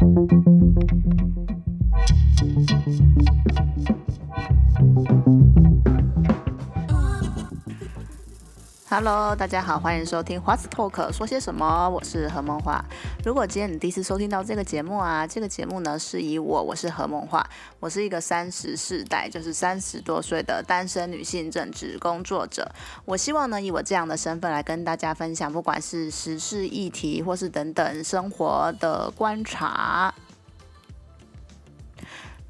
thank you Hello，大家好，欢迎收听 What's Talk，说些什么？我是何梦华。如果今天你第一次收听到这个节目啊，这个节目呢是以我，我是何梦华，我是一个三十世代，就是三十多岁的单身女性政治工作者。我希望呢以我这样的身份来跟大家分享，不管是时事议题，或是等等生活的观察。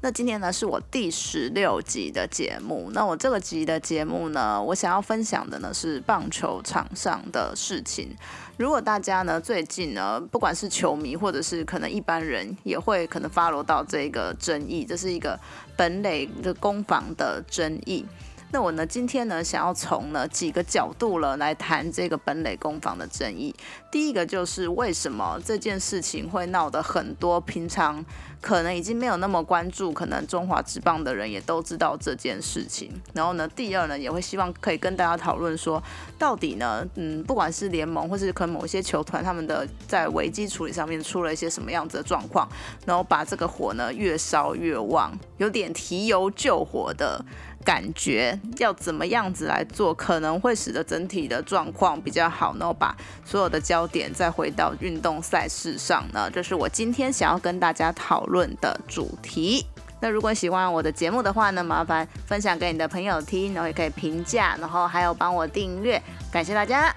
那今天呢是我第十六集的节目。那我这个集的节目呢，我想要分享的呢是棒球场上的事情。如果大家呢最近呢，不管是球迷或者是可能一般人，也会可能发落到这个争议，这是一个本垒的攻防的争议。那我呢今天呢想要从呢几个角度了来谈这个本垒攻防的争议。第一个就是为什么这件事情会闹得很多平常。可能已经没有那么关注，可能中华职棒的人也都知道这件事情。然后呢，第二呢，也会希望可以跟大家讨论说，到底呢，嗯，不管是联盟或是可能某些球团，他们的在危机处理上面出了一些什么样子的状况，然后把这个火呢越烧越旺，有点提油救火的。感觉要怎么样子来做，可能会使得整体的状况比较好，然后把所有的焦点再回到运动赛事上呢？这是我今天想要跟大家讨论的主题。那如果喜欢我的节目的话呢，麻烦分享给你的朋友听，然后也可以评价，然后还有帮我订阅，感谢大家。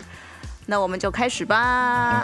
那我们就开始吧。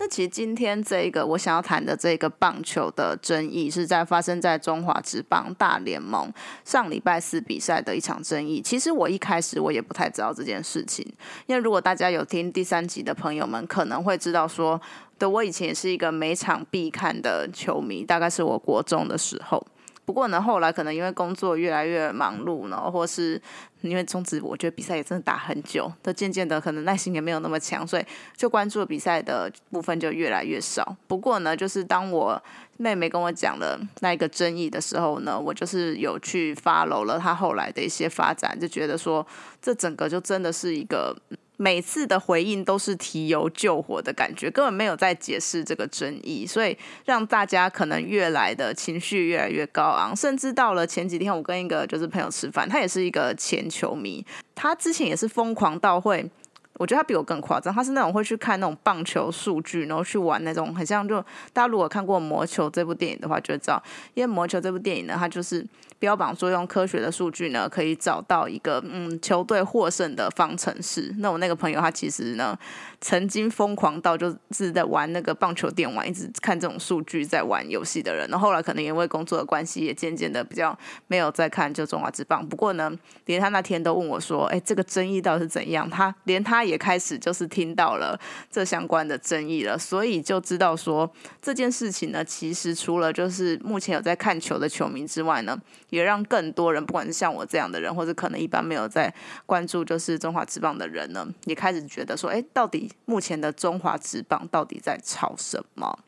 那其实今天这个我想要谈的这个棒球的争议，是在发生在中华职棒大联盟上礼拜四比赛的一场争议。其实我一开始我也不太知道这件事情，因为如果大家有听第三集的朋友们，可能会知道说，对我以前也是一个每场必看的球迷，大概是我国中的时候。不过呢，后来可能因为工作越来越忙碌，呢或是因为中职，我觉得比赛也真的打很久，都渐渐的可能耐心也没有那么强，所以就关注比赛的部分就越来越少。不过呢，就是当我妹妹跟我讲了那一个争议的时候呢，我就是有去发楼了他后来的一些发展，就觉得说这整个就真的是一个。每次的回应都是提油救火的感觉，根本没有在解释这个争议，所以让大家可能越来的情绪越来越高昂，甚至到了前几天，我跟一个就是朋友吃饭，他也是一个前球迷，他之前也是疯狂到会。我觉得他比我更夸张，他是那种会去看那种棒球数据，然后去玩那种很像就大家如果看过《魔球》这部电影的话，就会知道，因为《魔球》这部电影呢，它就是标榜说用科学的数据呢，可以找到一个嗯球队获胜的方程式。那我那个朋友他其实呢，曾经疯狂到就是在玩那个棒球电玩，一直看这种数据在玩游戏的人。然后来可能因为工作的关系，也渐渐的比较没有再看就中华之棒。不过呢，连他那天都问我说：“哎，这个争议到底是怎样？”他连他。也开始就是听到了这相关的争议了，所以就知道说这件事情呢，其实除了就是目前有在看球的球迷之外呢，也让更多人，不管是像我这样的人，或者可能一般没有在关注就是中华职棒的人呢，也开始觉得说，哎，到底目前的中华职棒到底在吵什么？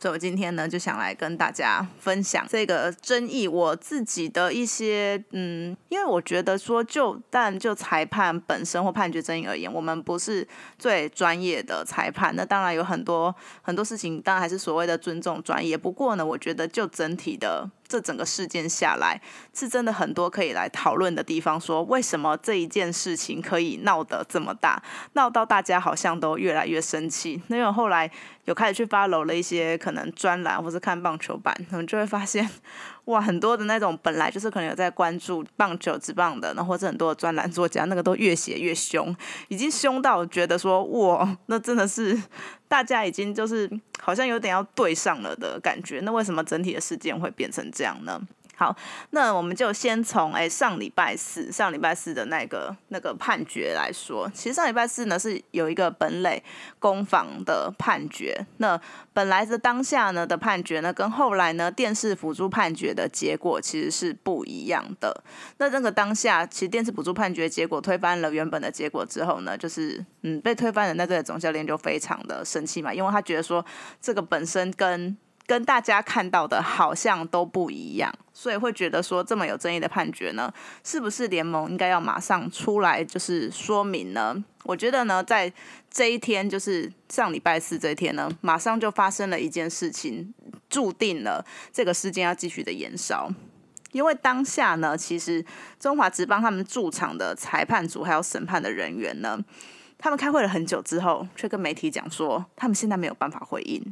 所以，我今天呢就想来跟大家分享这个争议，我自己的一些嗯，因为我觉得说，就但就裁判本身或判决争议而言，我们不是最专业的裁判。那当然有很多很多事情，当然还是所谓的尊重专业。不过呢，我觉得就整体的。这整个事件下来，是真的很多可以来讨论的地方。说为什么这一件事情可以闹得这么大，闹到大家好像都越来越生气。因为后来有开始去发楼了一些可能专栏，或是看棒球版，我们就会发现。哇，很多的那种本来就是可能有在关注棒球、之棒的，然后或者很多的专栏作家，那个都越写越凶，已经凶到觉得说，哇，那真的是大家已经就是好像有点要对上了的感觉。那为什么整体的事件会变成这样呢？好，那我们就先从哎上礼拜四上礼拜四的那个那个判决来说。其实上礼拜四呢是有一个本垒攻防的判决。那本来的当下呢的判决呢，跟后来呢电视辅助判决的结果其实是不一样的。那这个当下，其实电视辅助判决结果推翻了原本的结果之后呢，就是嗯被推翻的那队的总教练就非常的生气嘛，因为他觉得说这个本身跟跟大家看到的好像都不一样，所以会觉得说这么有争议的判决呢，是不是联盟应该要马上出来就是说明呢？我觉得呢，在这一天就是上礼拜四这一天呢，马上就发生了一件事情，注定了这个事件要继续的延烧。因为当下呢，其实中华职棒他们驻场的裁判组还有审判的人员呢，他们开会了很久之后，却跟媒体讲说，他们现在没有办法回应。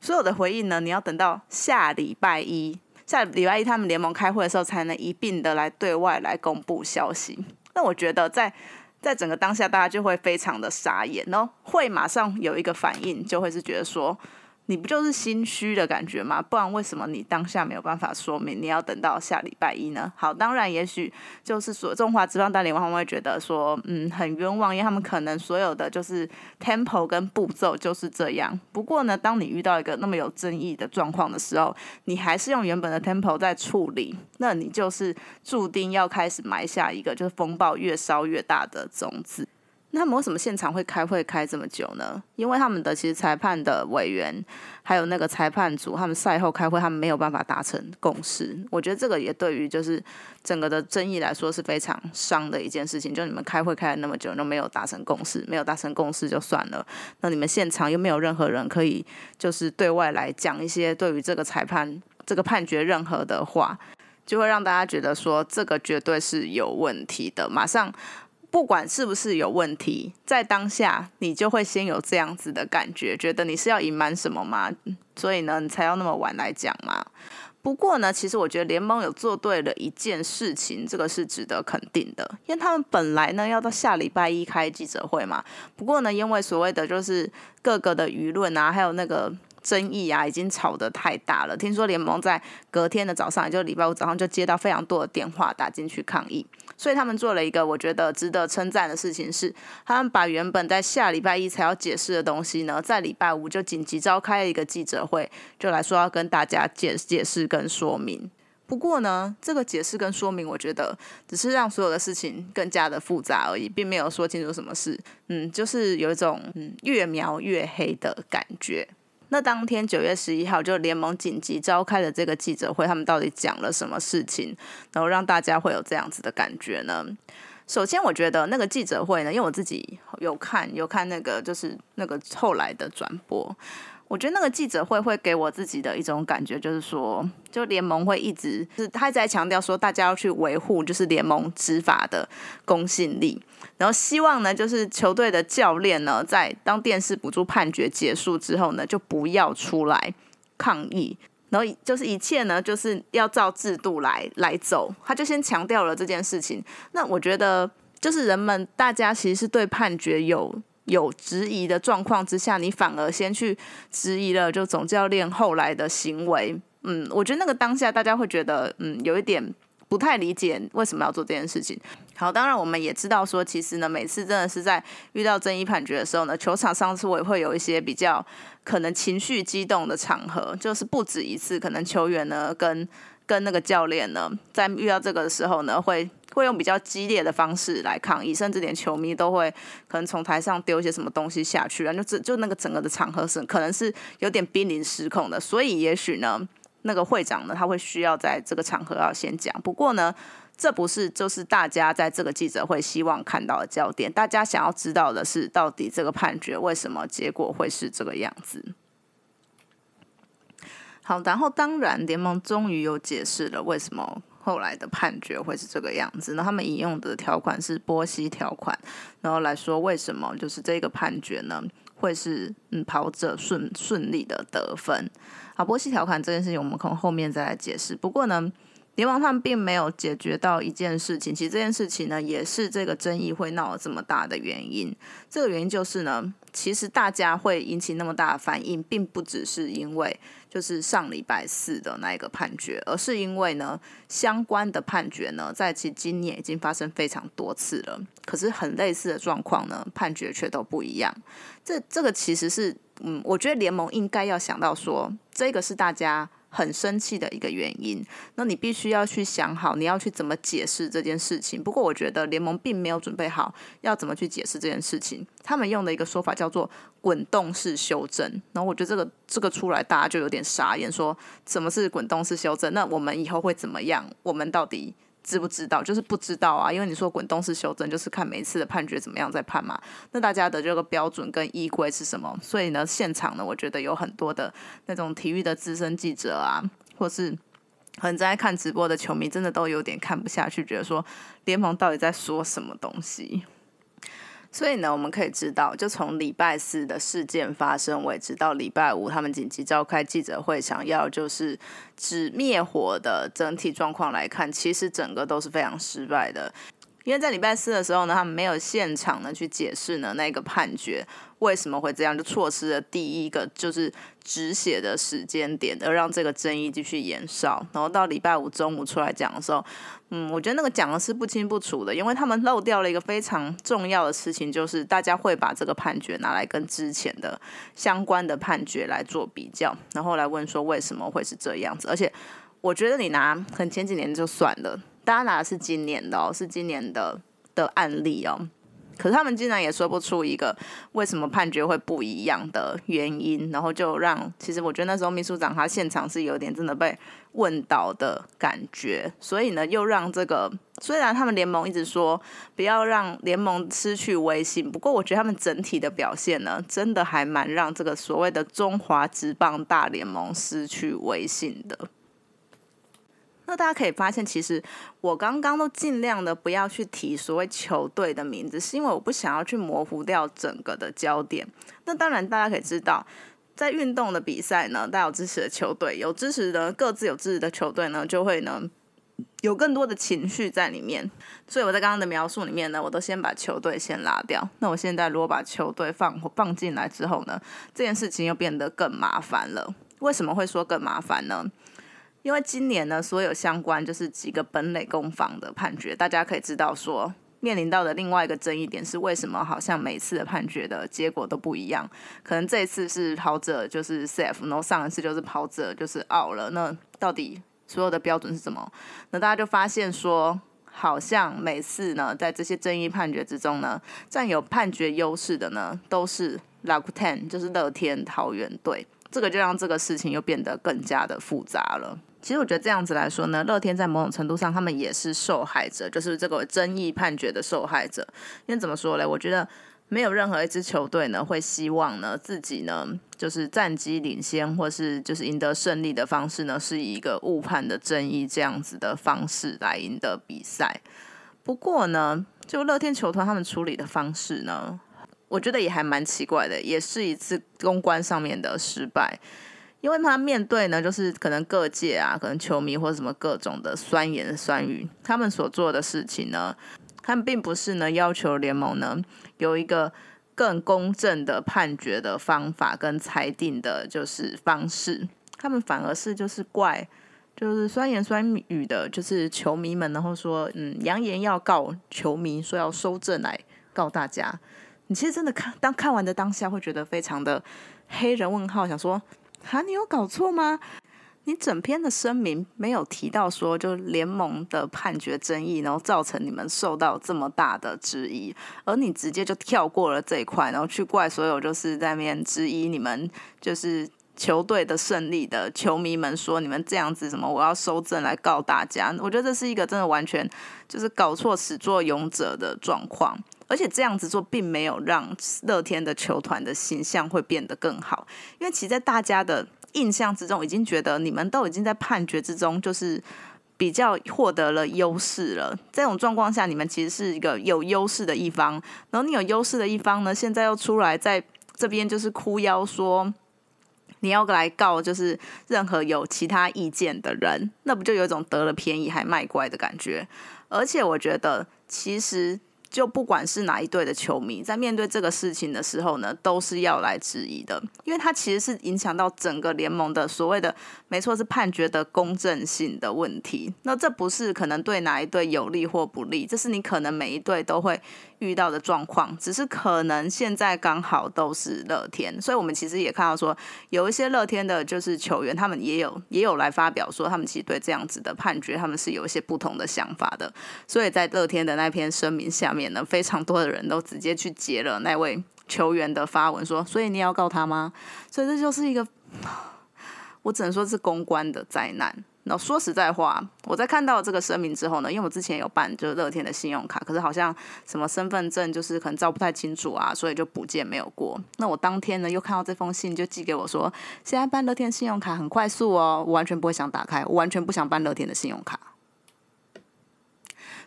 所有的回应呢，你要等到下礼拜一，下礼拜一他们联盟开会的时候，才能一并的来对外来公布消息。那我觉得在在整个当下，大家就会非常的傻眼，然后会马上有一个反应，就会是觉得说。你不就是心虚的感觉吗？不然为什么你当下没有办法说明？你要等到下礼拜一呢？好，当然，也许就是说中华职棒大联盟会觉得说，嗯，很冤枉，因为他们可能所有的就是 tempo 跟步骤就是这样。不过呢，当你遇到一个那么有争议的状况的时候，你还是用原本的 tempo 在处理，那你就是注定要开始埋下一个就是风暴越烧越大的种子。那么为什么现场会开会开这么久呢？因为他们的其实裁判的委员还有那个裁判组，他们赛后开会，他们没有办法达成共识。我觉得这个也对于就是整个的争议来说是非常伤的一件事情。就你们开会开了那么久都没有达成共识，没有达成共识就算了，那你们现场又没有任何人可以就是对外来讲一些对于这个裁判这个判决任何的话，就会让大家觉得说这个绝对是有问题的，马上。不管是不是有问题，在当下你就会先有这样子的感觉，觉得你是要隐瞒什么吗？所以呢，你才要那么晚来讲嘛。不过呢，其实我觉得联盟有做对了一件事情，这个是值得肯定的，因为他们本来呢要到下礼拜一开记者会嘛。不过呢，因为所谓的就是各个的舆论啊，还有那个。争议啊，已经吵得太大了。听说联盟在隔天的早上，也就礼拜五早上，就接到非常多的电话打进去抗议。所以他们做了一个我觉得值得称赞的事情，是他们把原本在下礼拜一才要解释的东西呢，在礼拜五就紧急召开了一个记者会，就来说要跟大家解解释跟说明。不过呢，这个解释跟说明，我觉得只是让所有的事情更加的复杂而已，并没有说清楚什么事。嗯，就是有一种嗯越描越黑的感觉。那当天九月十一号，就联盟紧急召开了这个记者会，他们到底讲了什么事情，然后让大家会有这样子的感觉呢？首先，我觉得那个记者会呢，因为我自己有看，有看那个就是那个后来的转播。我觉得那个记者会会给我自己的一种感觉，就是说，就联盟会一直是他一直在强调说，大家要去维护就是联盟执法的公信力，然后希望呢，就是球队的教练呢，在当电视补助判决结束之后呢，就不要出来抗议，然后就是一切呢，就是要照制度来来走，他就先强调了这件事情。那我觉得，就是人们大家其实是对判决有。有质疑的状况之下，你反而先去质疑了，就总教练后来的行为，嗯，我觉得那个当下大家会觉得，嗯，有一点不太理解为什么要做这件事情。好，当然我们也知道说，其实呢，每次真的是在遇到争议判决的时候呢，球场上是会会有一些比较可能情绪激动的场合，就是不止一次，可能球员呢跟跟那个教练呢，在遇到这个的时候呢，会。会用比较激烈的方式来抗议，甚至连球迷都会可能从台上丢一些什么东西下去啊，就就那个整个的场合是可能是有点濒临失控的，所以也许呢，那个会长呢他会需要在这个场合要先讲。不过呢，这不是就是大家在这个记者会希望看到的焦点，大家想要知道的是到底这个判决为什么结果会是这个样子。好，然后当然联盟终于有解释了为什么。后来的判决会是这个样子，那他们引用的条款是波西条款，然后来说为什么就是这个判决呢会是嗯跑者顺顺利的得分。好，波西条款这件事情我们可能后面再来解释。不过呢，联盟他们并没有解决到一件事情，其实这件事情呢也是这个争议会闹这么大的原因。这个原因就是呢，其实大家会引起那么大的反应，并不只是因为。就是上礼拜四的那一个判决，而是因为呢，相关的判决呢，在其今年已经发生非常多次了。可是很类似的状况呢，判决却都不一样。这这个其实是，嗯，我觉得联盟应该要想到说，这个是大家很生气的一个原因。那你必须要去想好，你要去怎么解释这件事情。不过我觉得联盟并没有准备好要怎么去解释这件事情。他们用的一个说法叫做“滚动式修正”，然后我觉得这个这个出来大家就有点傻眼，说什么是滚动式修正？那我们以后会怎么样？我们到底？知不知道？就是不知道啊，因为你说滚动式修正，就是看每一次的判决怎么样再判嘛。那大家的这个标准跟依规是什么？所以呢，现场呢，我觉得有很多的那种体育的资深记者啊，或是很在看直播的球迷，真的都有点看不下去，觉得说联盟到底在说什么东西。所以呢，我们可以知道，就从礼拜四的事件发生为止到礼拜五他们紧急召开记者会，想要就是指灭火的整体状况来看，其实整个都是非常失败的。因为在礼拜四的时候呢，他们没有现场呢去解释呢那个判决为什么会这样，就错失了第一个就是止血的时间点，而让这个争议继续延烧。然后到礼拜五中午出来讲的时候，嗯，我觉得那个讲的是不清不楚的，因为他们漏掉了一个非常重要的事情，就是大家会把这个判决拿来跟之前的相关的判决来做比较，然后来问说为什么会是这样子。而且我觉得你拿很前几年就算了。大家拿的是今年的哦，是今年的的案例哦。可是他们竟然也说不出一个为什么判决会不一样的原因，然后就让其实我觉得那时候秘书长他现场是有点真的被问倒的感觉，所以呢又让这个虽然他们联盟一直说不要让联盟失去威信，不过我觉得他们整体的表现呢，真的还蛮让这个所谓的中华职棒大联盟失去威信的。那大家可以发现，其实我刚刚都尽量的不要去提所谓球队的名字，是因为我不想要去模糊掉整个的焦点。那当然，大家可以知道，在运动的比赛呢，大家有支持的球队，有支持的各自有支持的球队呢，就会呢有更多的情绪在里面。所以我在刚刚的描述里面呢，我都先把球队先拉掉。那我现在如果把球队放放进来之后呢，这件事情又变得更麻烦了。为什么会说更麻烦呢？因为今年呢，所有相关就是几个本垒攻防的判决，大家可以知道说，面临到的另外一个争议点是，为什么好像每次的判决的结果都不一样？可能这一次是跑者就是 safe，然后上一次就是跑者就是 O 了。那到底所有的标准是什么？那大家就发现说，好像每次呢，在这些争议判决之中呢，占有判决优势的呢，都是 Lakuten，就是乐天桃园队。这个就让这个事情又变得更加的复杂了。其实我觉得这样子来说呢，乐天在某种程度上，他们也是受害者，就是这个争议判决的受害者。因为怎么说嘞？我觉得没有任何一支球队呢，会希望呢自己呢就是战绩领先，或是就是赢得胜利的方式呢，是以一个误判的争议这样子的方式来赢得比赛。不过呢，就乐天球团他们处理的方式呢，我觉得也还蛮奇怪的，也是一次公关上面的失败。因为他面对呢，就是可能各界啊，可能球迷或者什么各种的酸言酸语，他们所做的事情呢，他们并不是呢要求联盟呢有一个更公正的判决的方法跟裁定的，就是方式，他们反而是就是怪，就是酸言酸语的，就是球迷们，然后说嗯，扬言要告球迷，说要收证来告大家。你其实真的看当看完的当下，会觉得非常的黑人问号，想说。哈，你有搞错吗？你整篇的声明没有提到说，就联盟的判决争议，然后造成你们受到这么大的质疑，而你直接就跳过了这一块，然后去怪所有就是在面质疑你们就是球队的胜利的球迷们说你们这样子什么，我要收证来告大家。我觉得这是一个真的完全就是搞错始作俑者的状况。而且这样子做并没有让乐天的球团的形象会变得更好，因为其实，在大家的印象之中，已经觉得你们都已经在判决之中就是比较获得了优势了。这种状况下，你们其实是一个有优势的一方，然后你有优势的一方呢，现在又出来在这边就是哭腰说你要来告，就是任何有其他意见的人，那不就有一种得了便宜还卖乖的感觉？而且我觉得，其实。就不管是哪一队的球迷，在面对这个事情的时候呢，都是要来质疑的，因为它其实是影响到整个联盟的所谓的，没错是判决的公正性的问题。那这不是可能对哪一队有利或不利，这是你可能每一队都会遇到的状况，只是可能现在刚好都是乐天，所以我们其实也看到说，有一些乐天的就是球员，他们也有也有来发表说，他们其实对这样子的判决，他们是有一些不同的想法的。所以在乐天的那篇声明下面呢，非常多的人都直接去截了那位球员的发文，说，所以你要告他吗？所以这就是一个，我只能说是公关的灾难。那说实在话，我在看到这个声明之后呢，因为我之前有办就是乐天的信用卡，可是好像什么身份证就是可能照不太清楚啊，所以就补件没有过。那我当天呢又看到这封信，就寄给我说，现在办乐天信用卡很快速哦，我完全不会想打开，我完全不想办乐天的信用卡。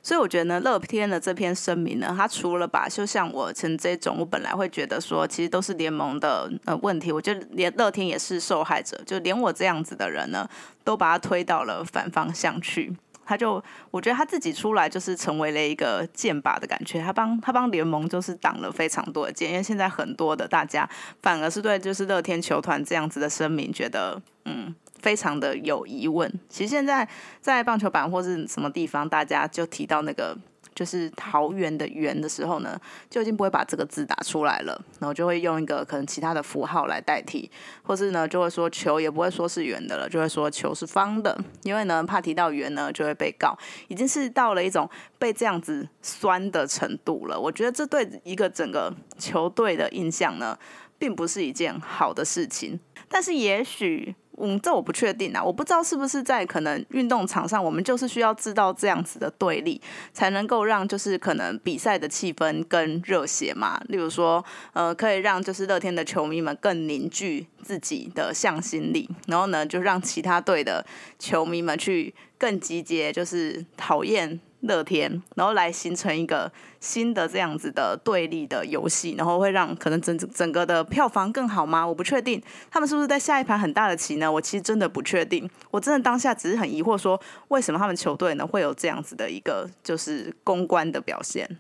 所以我觉得呢，乐天的这篇声明呢，他除了把就像我成这种，我本来会觉得说，其实都是联盟的呃问题，我觉得连乐天也是受害者，就连我这样子的人呢，都把他推到了反方向去。他就我觉得他自己出来就是成为了一个剑拔的感觉，他帮他帮联盟就是挡了非常多的剑，因为现在很多的大家反而是对就是乐天球团这样子的声明觉得嗯。非常的有疑问。其实现在在棒球版或是什么地方，大家就提到那个就是桃园的园的时候呢，就已经不会把这个字打出来了，然后就会用一个可能其他的符号来代替，或是呢就会说球也不会说是圆的了，就会说球是方的，因为呢怕提到圆呢就会被告，已经是到了一种被这样子酸的程度了。我觉得这对一个整个球队的印象呢，并不是一件好的事情，但是也许。嗯，这我不确定啊，我不知道是不是在可能运动场上，我们就是需要知道这样子的对立，才能够让就是可能比赛的气氛更热血嘛。例如说，呃，可以让就是乐天的球迷们更凝聚自己的向心力，然后呢，就让其他队的球迷们去更集结，就是讨厌。乐天，然后来形成一个新的这样子的对立的游戏，然后会让可能整整个的票房更好吗？我不确定，他们是不是在下一盘很大的棋呢？我其实真的不确定，我真的当下只是很疑惑，说为什么他们球队呢会有这样子的一个就是公关的表现。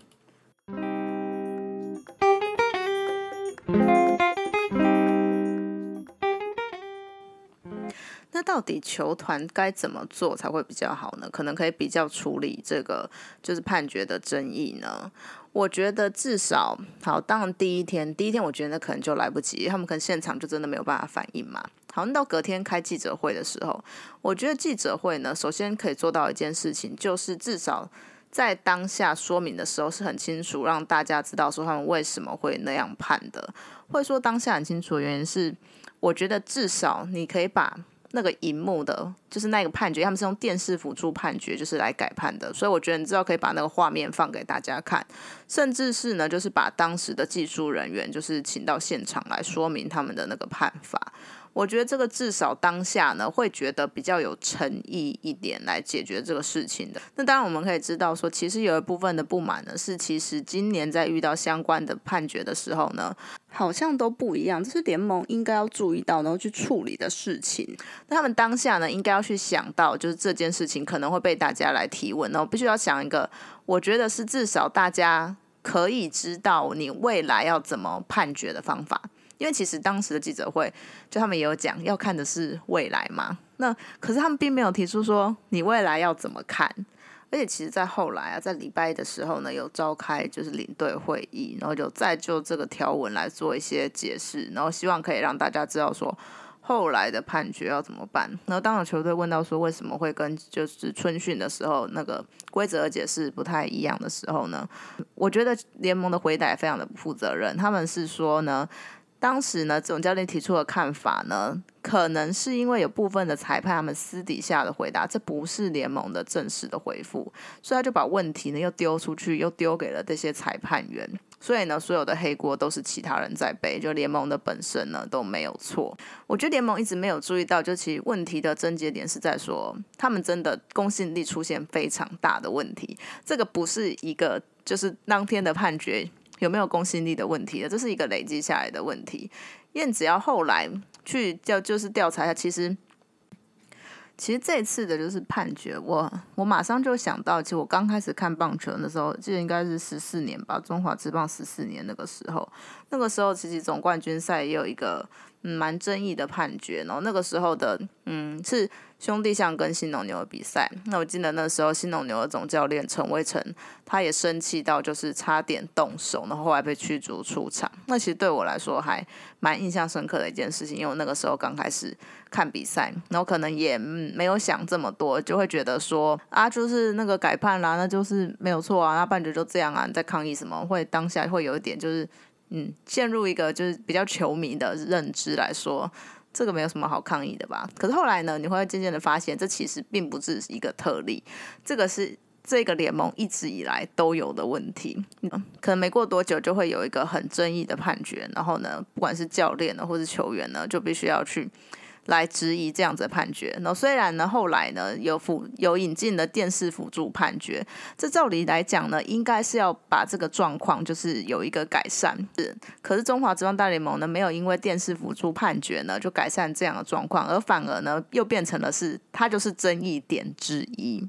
那到底球团该怎么做才会比较好呢？可能可以比较处理这个就是判决的争议呢？我觉得至少好，当然第一天第一天我觉得那可能就来不及，他们可能现场就真的没有办法反应嘛。好，那到隔天开记者会的时候，我觉得记者会呢，首先可以做到一件事情，就是至少在当下说明的时候是很清楚，让大家知道说他们为什么会那样判的。会说当下很清楚的原因是，我觉得至少你可以把。那个荧幕的，就是那个判决，他们是用电视辅助判决，就是来改判的。所以我觉得你知道可以把那个画面放给大家看，甚至是呢，就是把当时的技术人员就是请到现场来说明他们的那个判法。我觉得这个至少当下呢，会觉得比较有诚意一点来解决这个事情的。那当然我们可以知道说，其实有一部分的不满呢，是其实今年在遇到相关的判决的时候呢，好像都不一样。这是联盟应该要注意到，然后去处理的事情。那他们当下呢，应该要去想到，就是这件事情可能会被大家来提问，然后必须要想一个，我觉得是至少大家可以知道你未来要怎么判决的方法。因为其实当时的记者会，就他们也有讲，要看的是未来嘛。那可是他们并没有提出说你未来要怎么看。而且其实，在后来啊，在礼拜一的时候呢，有召开就是领队会议，然后就再就这个条文来做一些解释，然后希望可以让大家知道说后来的判决要怎么办。然后当有球队问到说为什么会跟就是春训的时候那个规则解释不太一样的时候呢，我觉得联盟的回答也非常的不负责任。他们是说呢。当时呢，总教练提出的看法呢，可能是因为有部分的裁判他们私底下的回答，这不是联盟的正式的回复，所以他就把问题呢又丢出去，又丢给了这些裁判员，所以呢，所有的黑锅都是其他人在背，就联盟的本身呢都没有错。我觉得联盟一直没有注意到，就其实问题的症结点是在说，他们真的公信力出现非常大的问题，这个不是一个就是当天的判决。有没有公信力的问题的，这是一个累积下来的问题。燕子要后来去调，就是调查一下，其实其实这次的就是判决，我我马上就想到，其实我刚开始看棒球的时候，记得应该是十四年吧，中华职棒十四年那个时候，那个时候其实总冠军赛也有一个嗯蛮争议的判决。然后那个时候的嗯是兄弟象跟新农牛的比赛。那我记得那时候新农牛的总教练陈威成他也生气到就是差点动手，然后后来被驱逐出场。那其实对我来说还蛮印象深刻的一件事情，因为我那个时候刚开始看比赛，然后可能也没有想这么多，就会觉得说啊就是那个改判啦，那就是没有错啊，那判决就这样啊，你在抗议什么？会当下会有一点就是。嗯，陷入一个就是比较球迷的认知来说，这个没有什么好抗议的吧？可是后来呢，你会渐渐的发现，这其实并不是一个特例，这个是这个联盟一直以来都有的问题。可能没过多久就会有一个很争议的判决，然后呢，不管是教练呢，或是球员呢，就必须要去。来质疑这样子的判决。那虽然呢，后来呢有辅有引进了电视辅助判决，这照理来讲呢，应该是要把这个状况就是有一个改善。是，可是中华职棒大联盟呢，没有因为电视辅助判决呢就改善这样的状况，而反而呢又变成了是它就是争议点之一。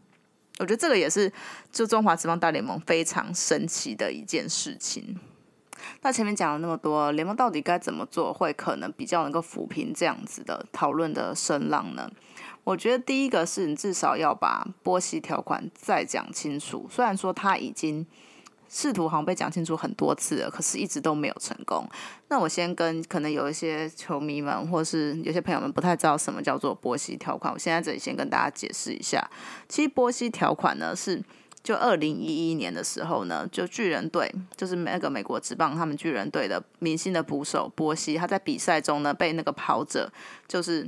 我觉得这个也是就中华职棒大联盟非常神奇的一件事情。那前面讲了那么多，联盟到底该怎么做会可能比较能够抚平这样子的讨论的声浪呢？我觉得第一个是你至少要把波西条款再讲清楚。虽然说他已经试图好像被讲清楚很多次了，可是一直都没有成功。那我先跟可能有一些球迷们或是有些朋友们不太知道什么叫做波西条款，我现在这里先跟大家解释一下。其实波西条款呢是。就二零一一年的时候呢，就巨人队，就是那个美国职棒他们巨人队的明星的捕手波西，他在比赛中呢被那个跑者就是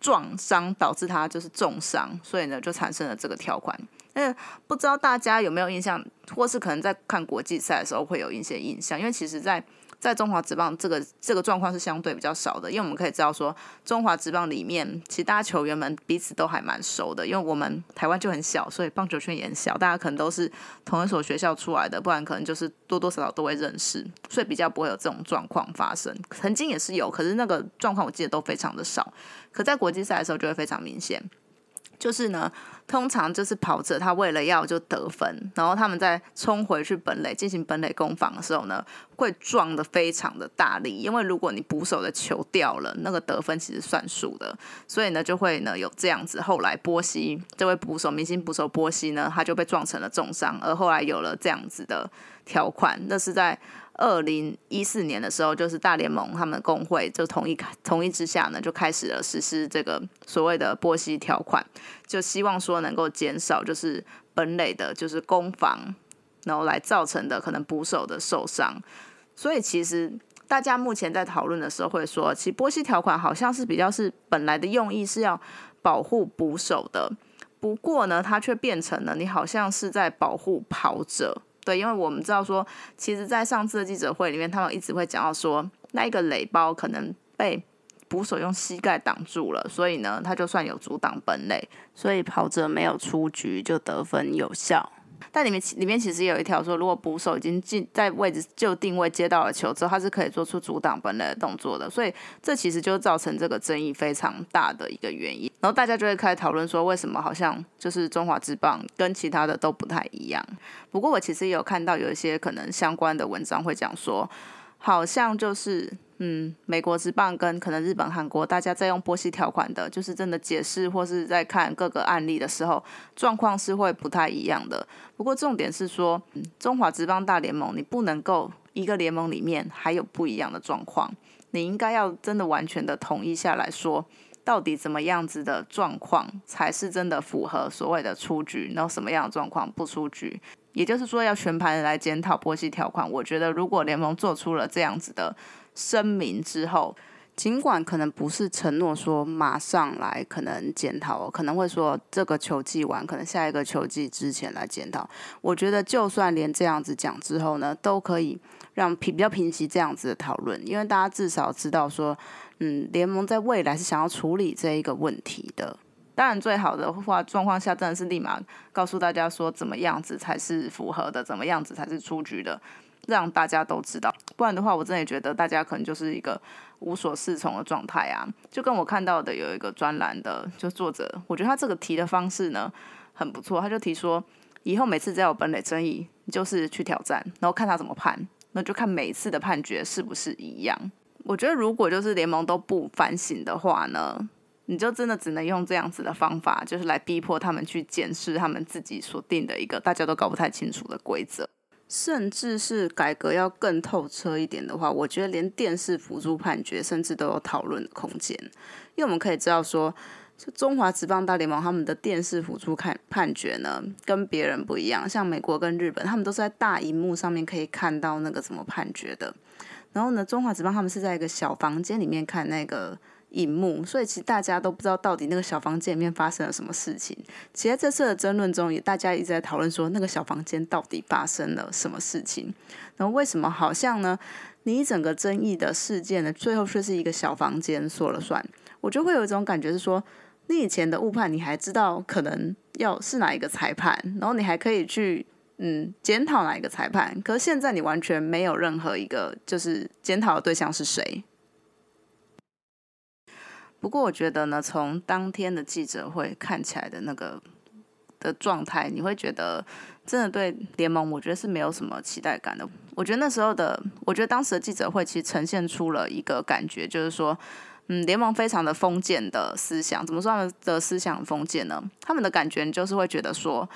撞伤，导致他就是重伤，所以呢就产生了这个条款。那不知道大家有没有印象，或是可能在看国际赛的时候会有一些印象，因为其实在。在中华职棒这个这个状况是相对比较少的，因为我们可以知道说，中华职棒里面其实大家球员们彼此都还蛮熟的，因为我们台湾就很小，所以棒球圈也很小，大家可能都是同一所学校出来的，不然可能就是多多少少都会认识，所以比较不会有这种状况发生。曾经也是有，可是那个状况我记得都非常的少，可在国际赛的时候就会非常明显。就是呢，通常就是跑者他为了要就得分，然后他们在冲回去本垒进行本垒攻防的时候呢，会撞的非常的大力，因为如果你捕手的球掉了，那个得分其实算数的，所以呢就会呢有这样子。后来波西这位捕手明星捕手波西呢，他就被撞成了重伤，而后来有了这样子的条款，那是在。二零一四年的时候，就是大联盟他们工会就同意同意之下呢，就开始了实施这个所谓的波西条款，就希望说能够减少就是本垒的，就是攻防，然后来造成的可能捕手的受伤。所以其实大家目前在讨论的时候会说，其实波西条款好像是比较是本来的用意是要保护捕手的，不过呢，它却变成了你好像是在保护跑者。对，因为我们知道说，其实，在上次的记者会里面，他们一直会讲到说，那一个垒包可能被捕手用膝盖挡住了，所以呢，他就算有阻挡本垒，所以跑者没有出局就得分有效。但里面里面其实有一条说，如果捕手已经进在位置就定位接到了球之后，他是可以做出阻挡本垒的动作的。所以这其实就造成这个争议非常大的一个原因。然后大家就会开始讨论说，为什么好像就是中华之棒跟其他的都不太一样？不过我其实也有看到有一些可能相关的文章会讲说，好像就是。嗯，美国之棒跟可能日本、韩国，大家在用波西条款的，就是真的解释或是在看各个案例的时候，状况是会不太一样的。不过重点是说，中华职棒大联盟，你不能够一个联盟里面还有不一样的状况，你应该要真的完全的统一下来说，到底怎么样子的状况才是真的符合所谓的出局，然后什么样的状况不出局。也就是说，要全盘来检讨波西条款。我觉得，如果联盟做出了这样子的。声明之后，尽管可能不是承诺说马上来，可能检讨，可能会说这个球季完，可能下一个球季之前来检讨。我觉得就算连这样子讲之后呢，都可以让平比较平息这样子的讨论，因为大家至少知道说，嗯，联盟在未来是想要处理这一个问题的。当然，最好的话状况下，真的是立马告诉大家说，怎么样子才是符合的，怎么样子才是出局的。让大家都知道，不然的话，我真的觉得大家可能就是一个无所适从的状态啊。就跟我看到的有一个专栏的就作者，我觉得他这个提的方式呢很不错。他就提说，以后每次只要有本垒争议，你就是去挑战，然后看他怎么判，那就看每次的判决是不是一样。我觉得如果就是联盟都不反省的话呢，你就真的只能用这样子的方法，就是来逼迫他们去检视他们自己所定的一个大家都搞不太清楚的规则。甚至是改革要更透彻一点的话，我觉得连电视辅助判决甚至都有讨论的空间，因为我们可以知道说，中华职棒大联盟他们的电视辅助看判决呢，跟别人不一样，像美国跟日本，他们都是在大荧幕上面可以看到那个怎么判决的，然后呢，中华职棒他们是在一个小房间里面看那个。荧幕，所以其实大家都不知道到底那个小房间里面发生了什么事情。其实这次的争论中，也大家一直在讨论说，那个小房间到底发生了什么事情？然后为什么好像呢？你整个争议的事件呢，最后却是一个小房间说了算？我就会有一种感觉是说，你以前的误判，你还知道可能要是哪一个裁判，然后你还可以去嗯检讨哪一个裁判，可是现在你完全没有任何一个就是检讨的对象是谁。不过我觉得呢，从当天的记者会看起来的那个的状态，你会觉得真的对联盟，我觉得是没有什么期待感的。我觉得那时候的，我觉得当时的记者会其实呈现出了一个感觉，就是说，嗯，联盟非常的封建的思想。怎么说呢的思想封建呢？他们的感觉就是会觉得说，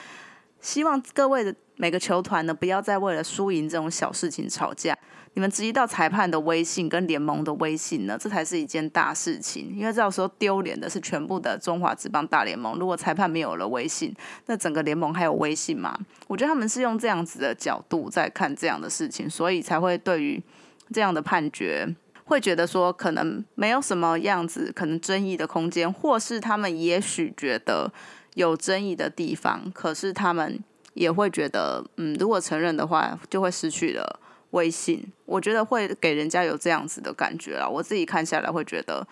希望各位的每个球团呢，不要再为了输赢这种小事情吵架。你们直接到裁判的微信跟联盟的微信呢？这才是一件大事情，因为到时候丢脸的是全部的中华职棒大联盟。如果裁判没有了微信，那整个联盟还有微信吗？我觉得他们是用这样子的角度在看这样的事情，所以才会对于这样的判决会觉得说可能没有什么样子可能争议的空间，或是他们也许觉得有争议的地方，可是他们也会觉得，嗯，如果承认的话，就会失去了。微信，我觉得会给人家有这样子的感觉啦。我自己看下来会觉得，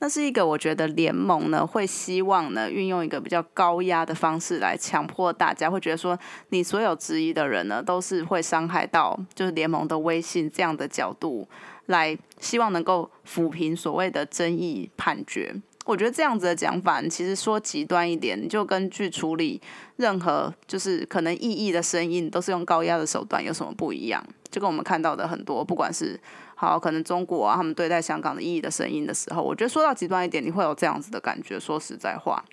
那是一个我觉得联盟呢会希望呢运用一个比较高压的方式来强迫大家，会觉得说你所有质疑的人呢都是会伤害到就是联盟的微信这样的角度来，希望能够抚平所谓的争议判决。我觉得这样子的讲法，其实说极端一点，你就根据处理任何就是可能异议的声音，都是用高压的手段，有什么不一样？就跟我们看到的很多，不管是好可能中国啊，他们对待香港的异议的声音的时候，我觉得说到极端一点，你会有这样子的感觉。说实在话，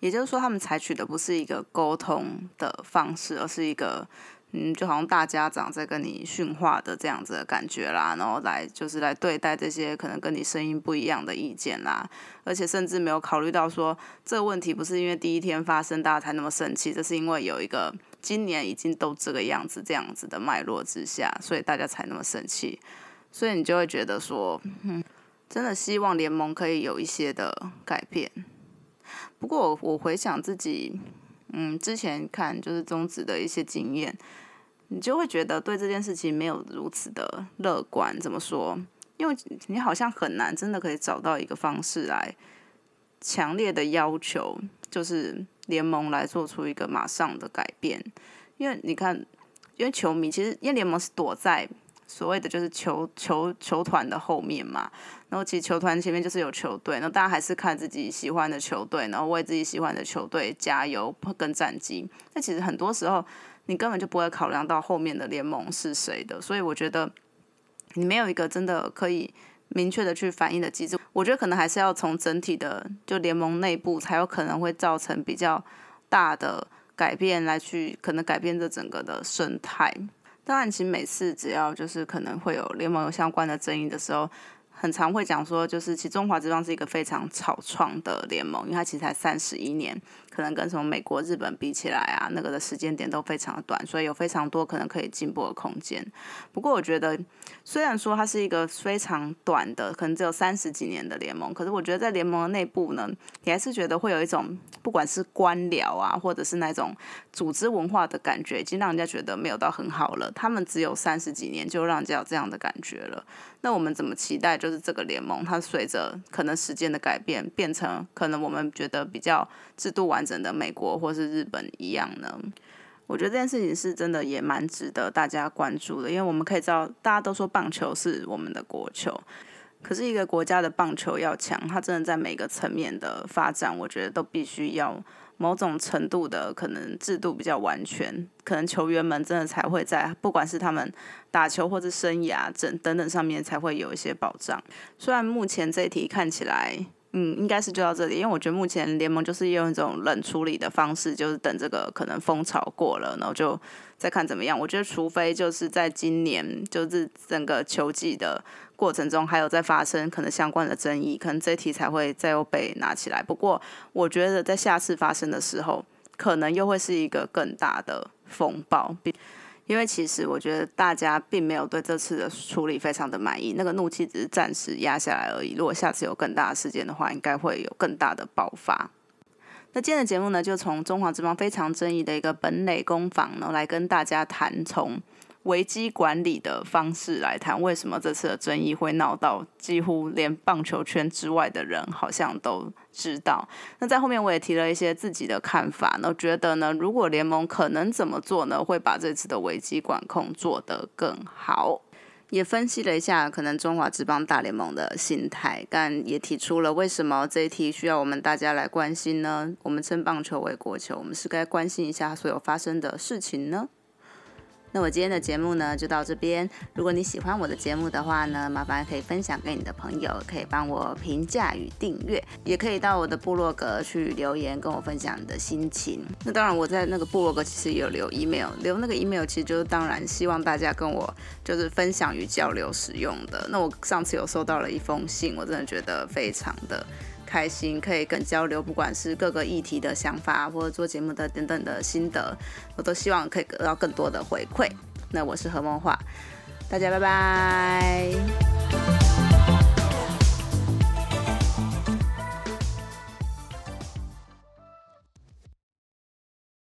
也就是说，他们采取的不是一个沟通的方式，而是一个。嗯，就好像大家长在跟你训话的这样子的感觉啦，然后来就是来对待这些可能跟你声音不一样的意见啦，而且甚至没有考虑到说这个问题不是因为第一天发生大家才那么生气，这是因为有一个今年已经都这个样子这样子的脉络之下，所以大家才那么生气，所以你就会觉得说，嗯，真的希望联盟可以有一些的改变。不过我回想自己，嗯，之前看就是中子的一些经验。你就会觉得对这件事情没有如此的乐观，怎么说？因为你好像很难真的可以找到一个方式来强烈的要求，就是联盟来做出一个马上的改变。因为你看，因为球迷其实因为联盟是躲在所谓的就是球球球团的后面嘛，然后其实球团前面就是有球队，那大家还是看自己喜欢的球队，然后为自己喜欢的球队加油跟战绩。那其实很多时候。你根本就不会考量到后面的联盟是谁的，所以我觉得你没有一个真的可以明确的去反映的机制。我觉得可能还是要从整体的就联盟内部才有可能会造成比较大的改变来去可能改变这整个的生态。当然，其实每次只要就是可能会有联盟有相关的争议的时候。很常会讲说，就是其实中华之邦是一个非常草创的联盟，因为它其实才三十一年，可能跟什么美国、日本比起来啊，那个的时间点都非常的短，所以有非常多可能可以进步的空间。不过我觉得，虽然说它是一个非常短的，可能只有三十几年的联盟，可是我觉得在联盟的内部呢，你还是觉得会有一种不管是官僚啊，或者是那种组织文化的感觉，已经让人家觉得没有到很好了。他们只有三十几年，就让人家有这样的感觉了。那我们怎么期待？就是这个联盟，它随着可能时间的改变，变成可能我们觉得比较制度完整的美国或是日本一样呢？我觉得这件事情是真的也蛮值得大家关注的，因为我们可以知道，大家都说棒球是我们的国球，可是一个国家的棒球要强，它真的在每个层面的发展，我觉得都必须要某种程度的可能制度比较完全，可能球员们真的才会在不管是他们打球或者生涯等等等上面才会有一些保障。虽然目前这一题看起来，嗯，应该是就到这里，因为我觉得目前联盟就是用一种冷处理的方式，就是等这个可能风潮过了，然后就再看怎么样。我觉得除非就是在今年就是整个球季的。过程中还有在发生可能相关的争议，可能这题才会再又被拿起来。不过我觉得在下次发生的时候，可能又会是一个更大的风暴，因为其实我觉得大家并没有对这次的处理非常的满意，那个怒气只是暂时压下来而已。如果下次有更大的事件的话，应该会有更大的爆发。那今天的节目呢，就从中华之邦非常争议的一个本垒攻防呢，来跟大家谈从。危机管理的方式来谈，为什么这次的争议会闹到几乎连棒球圈之外的人好像都知道？那在后面我也提了一些自己的看法，那觉得呢，如果联盟可能怎么做呢，会把这次的危机管控做得更好？也分析了一下可能中华职棒大联盟的心态，但也提出了为什么这一题需要我们大家来关心呢？我们称棒球为国球，我们是该关心一下所有发生的事情呢？那我今天的节目呢，就到这边。如果你喜欢我的节目的话呢，麻烦可以分享给你的朋友，可以帮我评价与订阅，也可以到我的部落格去留言，跟我分享你的心情。那当然，我在那个部落格其实有留 email，留那个 email 其实就是当然希望大家跟我就是分享与交流使用的。那我上次有收到了一封信，我真的觉得非常的。开心可以跟交流，不管是各个议题的想法，或者做节目的等等的心得，我都希望可以得到更多的回馈。那我是何梦画，大家拜拜。